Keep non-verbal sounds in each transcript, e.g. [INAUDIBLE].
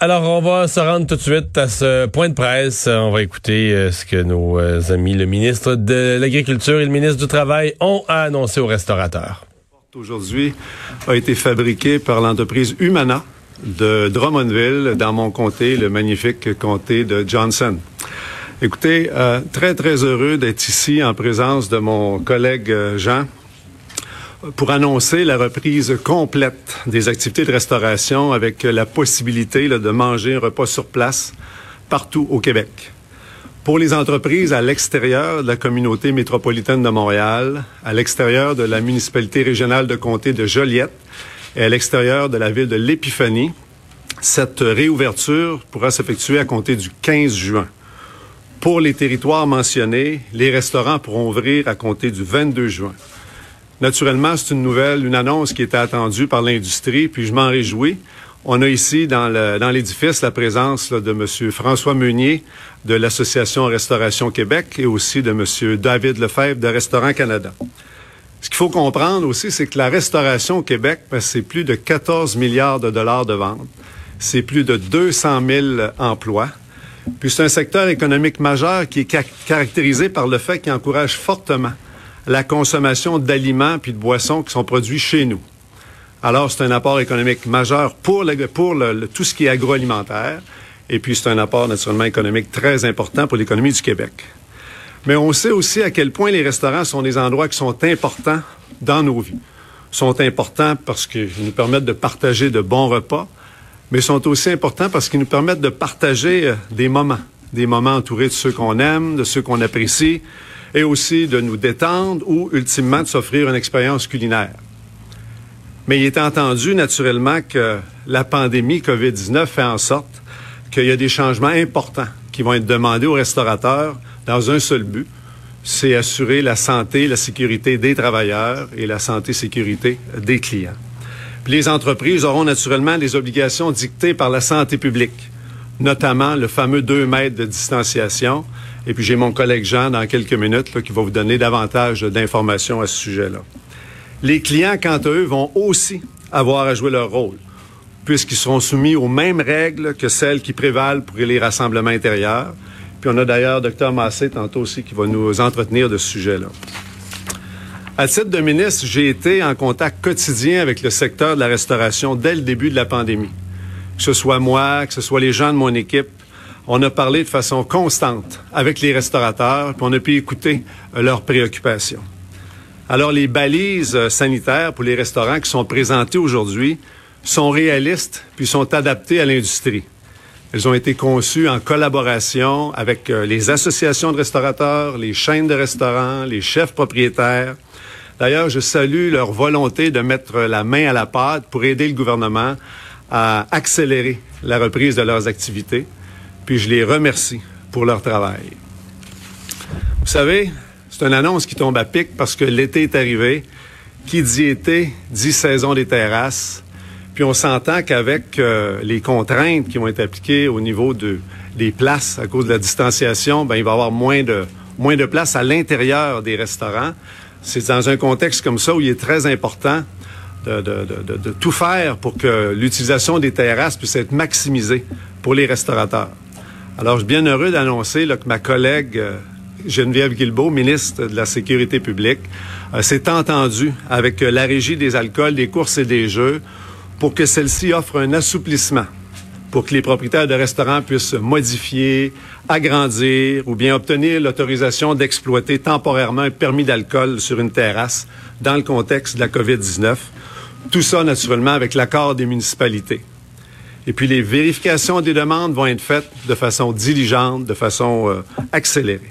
Alors, on va se rendre tout de suite à ce point de presse. On va écouter euh, ce que nos euh, amis, le ministre de l'Agriculture et le ministre du Travail, ont annoncé aux restaurateurs. Aujourd'hui a été fabriqué par l'entreprise Humana de Drummondville, dans mon comté, le magnifique comté de Johnson. Écoutez, euh, très, très heureux d'être ici en présence de mon collègue Jean, pour annoncer la reprise complète des activités de restauration avec la possibilité de manger un repas sur place partout au Québec. Pour les entreprises à l'extérieur de la communauté métropolitaine de Montréal, à l'extérieur de la municipalité régionale de comté de Joliette et à l'extérieur de la ville de l'Épiphanie, cette réouverture pourra s'effectuer à compter du 15 juin. Pour les territoires mentionnés, les restaurants pourront ouvrir à compter du 22 juin. Naturellement, c'est une nouvelle, une annonce qui était attendue par l'industrie, puis je m'en réjouis. On a ici dans l'édifice la présence de M. François Meunier de l'Association Restauration Québec et aussi de M. David Lefebvre de Restaurant Canada. Ce qu'il faut comprendre aussi, c'est que la restauration au Québec, ben, c'est plus de 14 milliards de dollars de vente. C'est plus de 200 000 emplois. Puis c'est un secteur économique majeur qui est caractérisé par le fait qu'il encourage fortement la consommation d'aliments puis de boissons qui sont produits chez nous. Alors, c'est un apport économique majeur pour, pour tout ce qui est agroalimentaire. Et puis, c'est un apport naturellement économique très important pour l'économie du Québec. Mais on sait aussi à quel point les restaurants sont des endroits qui sont importants dans nos vies. sont importants parce qu'ils nous permettent de partager de bons repas, mais sont aussi importants parce qu'ils nous permettent de partager euh, des moments, des moments entourés de ceux qu'on aime, de ceux qu'on apprécie, et aussi de nous détendre ou ultimement de s'offrir une expérience culinaire. Mais il est entendu naturellement que la pandémie COVID-19 fait en sorte qu'il y a des changements importants qui vont être demandés aux restaurateurs dans un seul but, c'est assurer la santé, la sécurité des travailleurs et la santé, sécurité des clients. Les entreprises auront naturellement des obligations dictées par la santé publique, notamment le fameux 2 mètres de distanciation, et puis j'ai mon collègue Jean dans quelques minutes qui va vous donner davantage d'informations à ce sujet-là. Les clients, quant à eux, vont aussi avoir à jouer leur rôle, puisqu'ils seront soumis aux mêmes règles que celles qui prévalent pour les rassemblements intérieurs. Puis on a d'ailleurs Dr Massé tantôt aussi qui va nous entretenir de ce sujet-là. À titre de ministre, j'ai été en contact quotidien avec le secteur de la restauration dès le début de la pandémie. Que ce soit moi, que ce soit les gens de mon équipe, on a parlé de façon constante avec les restaurateurs, puis on a pu écouter euh, leurs préoccupations. Alors, les balises euh, sanitaires pour les restaurants qui sont présentées aujourd'hui sont réalistes puis sont adaptées à l'industrie. Elles ont été conçues en collaboration avec euh, les associations de restaurateurs, les chaînes de restaurants, les chefs propriétaires. D'ailleurs, je salue leur volonté de mettre la main à la pâte pour aider le gouvernement à accélérer la reprise de leurs activités puis je les remercie pour leur travail. Vous savez, c'est une annonce qui tombe à pic parce que l'été est arrivé. Qui dit été, dit saison des terrasses. Puis on s'entend qu'avec euh, les contraintes qui vont être appliquées au niveau de, des places à cause de la distanciation, ben, il va y avoir moins de, moins de place à l'intérieur des restaurants. C'est dans un contexte comme ça où il est très important de, de, de tout faire pour que l'utilisation des terrasses puisse être maximisée pour les restaurateurs. Alors, je suis bien heureux d'annoncer que ma collègue euh, Geneviève Guilbeault, ministre de la Sécurité publique, euh, s'est entendue avec euh, la Régie des alcools, des courses et des jeux pour que celle-ci offre un assouplissement pour que les propriétaires de restaurants puissent modifier, agrandir ou bien obtenir l'autorisation d'exploiter temporairement un permis d'alcool sur une terrasse dans le contexte de la COVID-19. Tout ça, naturellement, avec l'accord des municipalités. Et puis les vérifications des demandes vont être faites de façon diligente, de façon euh, accélérée.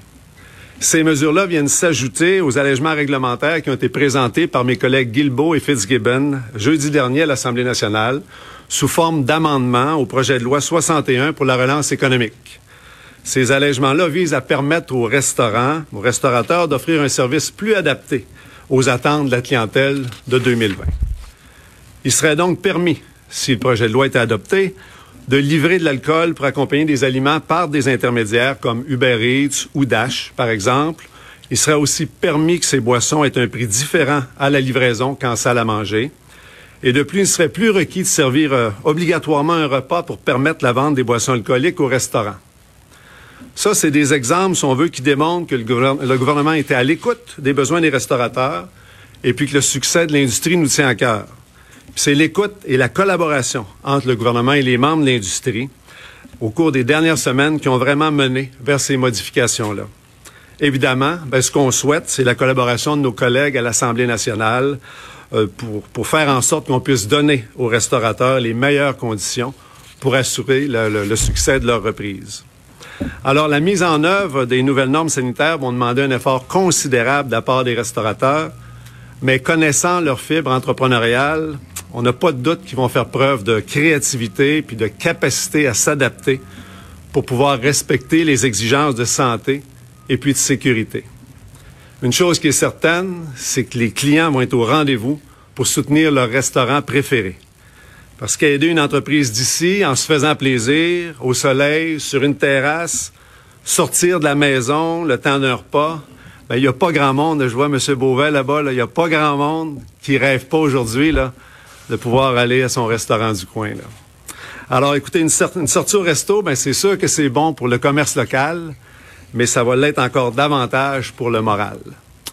Ces mesures-là viennent s'ajouter aux allègements réglementaires qui ont été présentés par mes collègues Guilbeault et Fitzgibbon jeudi dernier à l'Assemblée nationale sous forme d'amendement au projet de loi 61 pour la relance économique. Ces allègements-là visent à permettre aux restaurants, aux restaurateurs d'offrir un service plus adapté aux attentes de la clientèle de 2020. Il serait donc permis si le projet de loi était adopté, de livrer de l'alcool pour accompagner des aliments par des intermédiaires comme Uber Eats ou Dash, par exemple. Il serait aussi permis que ces boissons aient un prix différent à la livraison qu'en salle à manger. Et de plus, il ne serait plus requis de servir euh, obligatoirement un repas pour permettre la vente des boissons alcooliques au restaurant. Ça, c'est des exemples, si on veut, qui démontrent que le, gouvernement était à l'écoute des besoins des restaurateurs et puis que le succès de l'industrie nous tient à cœur. C'est l'écoute et la collaboration entre le gouvernement et les membres de l'industrie au cours des dernières semaines qui ont vraiment mené vers ces modifications-là. Évidemment, ben, ce qu'on souhaite, c'est la collaboration de nos collègues à l'Assemblée nationale euh, pour, pour faire en sorte qu'on puisse donner aux restaurateurs les meilleures conditions pour assurer le, le, succès de leur reprise. Alors, la mise en œuvre des nouvelles normes sanitaires vont demander un effort considérable de la part des restaurateurs, mais connaissant leur fibre entrepreneuriale, on n'a pas de doute qu'ils vont faire preuve de créativité puis de capacité à s'adapter pour pouvoir respecter les exigences de santé et puis de sécurité. Une chose qui est certaine, c'est que les clients vont être au rendez-vous pour soutenir leur restaurant préféré. Parce qu'aider une entreprise d'ici en se faisant plaisir, au soleil, sur une terrasse, sortir de la maison, le temps d'un repas, ben, il n'y a pas grand monde, je vois M. Beauvais là-bas, il n'y a pas grand monde qui rêve pas aujourd'hui là, de pouvoir aller à son restaurant du coin. Là. Alors, écoutez, une, une sortie au resto, ben, c'est sûr que c'est bon pour le commerce local, mais ça va l'être encore davantage pour le moral.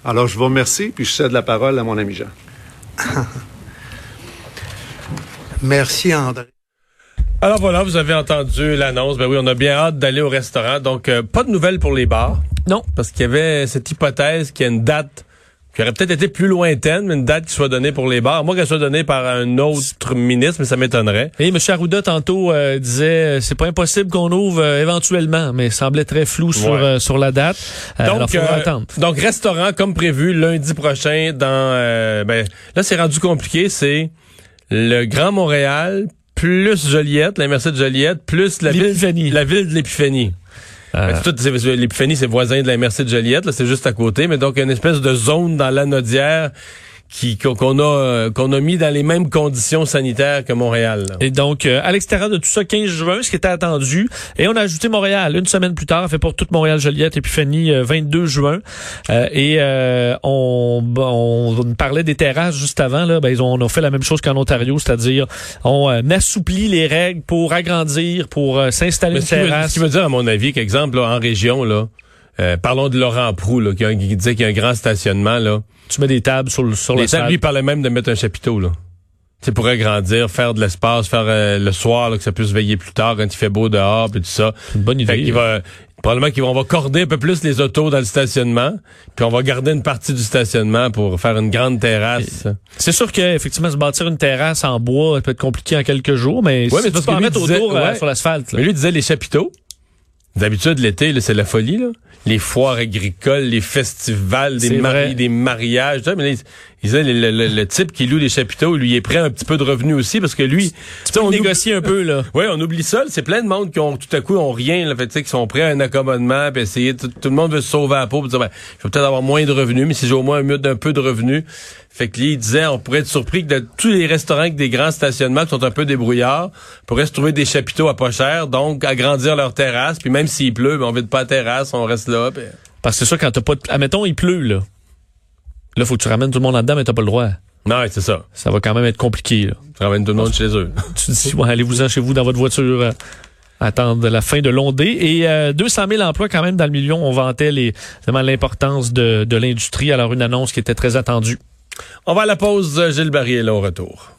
Alors, je vous remercie, puis je cède la parole à mon ami Jean. [LAUGHS] Merci, André. Alors voilà, vous avez entendu l'annonce. Ben oui, on a bien hâte d'aller au restaurant. Donc, euh, pas de nouvelles pour les bars? Non. Parce qu'il y avait cette hypothèse qu'il y a une date qui aurait peut-être été plus lointaine, mais une date qui soit donnée pour les bars. Moi, qu'elle soit donnée par un autre ministre, mais ça m'étonnerait. Et M. Arruda, tantôt, euh, disait, euh, c'est pas impossible qu'on ouvre euh, éventuellement, mais il semblait très flou sur, sur la date. donc, attendre. donc, restaurant comme prévu lundi prochain dans... ben, là, c'est rendu compliqué. C'est le Grand Montréal plus Joliette, la MRC de Joliette, plus la ville, la ville de l'Épiphanie. Euh... L'épiphanie, c'est voisin de la MRC de Joliette, c'est juste à côté, mais donc une espèce de zone dans l'anodière qui qu'on a euh, qu'on a mis dans les mêmes conditions sanitaires que Montréal. Et donc euh, à l'extérieur de tout ça 15 juin ce qui était attendu et on a ajouté Montréal une semaine plus tard fait pour toute Montréal Joliette Épiphanie 22 euh, juin et on, on, parlait des terrasses juste avant là ben ils ont on a fait la même chose qu'en Ontario c'est-à-dire on assouplit les règles pour agrandir pour s'installer une terrasse. ce qui veut dire à mon avis qu'exemple en région là parlons de Laurent Prou là, qui, qui disait qu'il y a un grand stationnement là. Tu mets des tables sur, sur les tables. Lui, il parlait même de mettre un chapiteau, là. Tu pour agrandir, faire de l'espace, faire euh, le soir, là, que ça puisse veiller plus tard quand il fait beau dehors, et tout ça. Une bonne idée. il va, probablement vont va corder un peu plus les autos dans le stationnement, puis on va garder une partie du stationnement pour faire une grande terrasse. C'est sûr qu'effectivement, se bâtir une terrasse en bois, ça peut être compliqué en quelques jours, mais, ouais, mais tu peux en mettre autour euh, sur l'asphalte. Mais lui disait les chapiteaux. D'habitude, l'été, c'est la folie, là. Les foires agricoles, les festivals, des, des mariages. Mais là, il disait, le, type qui loue les chapiteaux, lui, il est prêt un petit peu de revenus aussi parce que lui... Tu on négocie un peu, là. [LAUGHS] Oui, on oublie ça. C'est plein de monde qui ont tout à coup ont rien, là, fait, qui sont prêts à un accommodement, puis essayer... Tout, le monde veut se sauver à la peau pour dire, ben, je vais peut-être avoir moins de revenus, mais si j'ai au moins un, un peu de revenus... Fait que lui, il disait, on pourrait être surpris que de tous les restaurants avec des grands stationnements qui sont un peu débrouillards pourraient se trouver des chapiteaux à pas cher, donc agrandir leur terrasse, puis même s'il pleut, ben, on vide pas la terrasse, on reste là. Parce que c'est sûr, quand t'as pas de... Admettons, il pleut, là. Là, faut que tu ramènes tout le monde là-dedans, mais t'as pas le droit. Non, c'est ça. Ça va quand même être compliqué, là. Tu ramènes tout le monde chez eux. tu dis, ouais, allez-vous-en chez vous dans votre voiture. Euh, attendre la fin de l'ondée. Et euh, 200 000 emplois quand même dans le million. On vantait l'importance de, de l'industrie. Alors, une annonce qui était très attendue. On va à la pause. Gilles Barrier là au retour.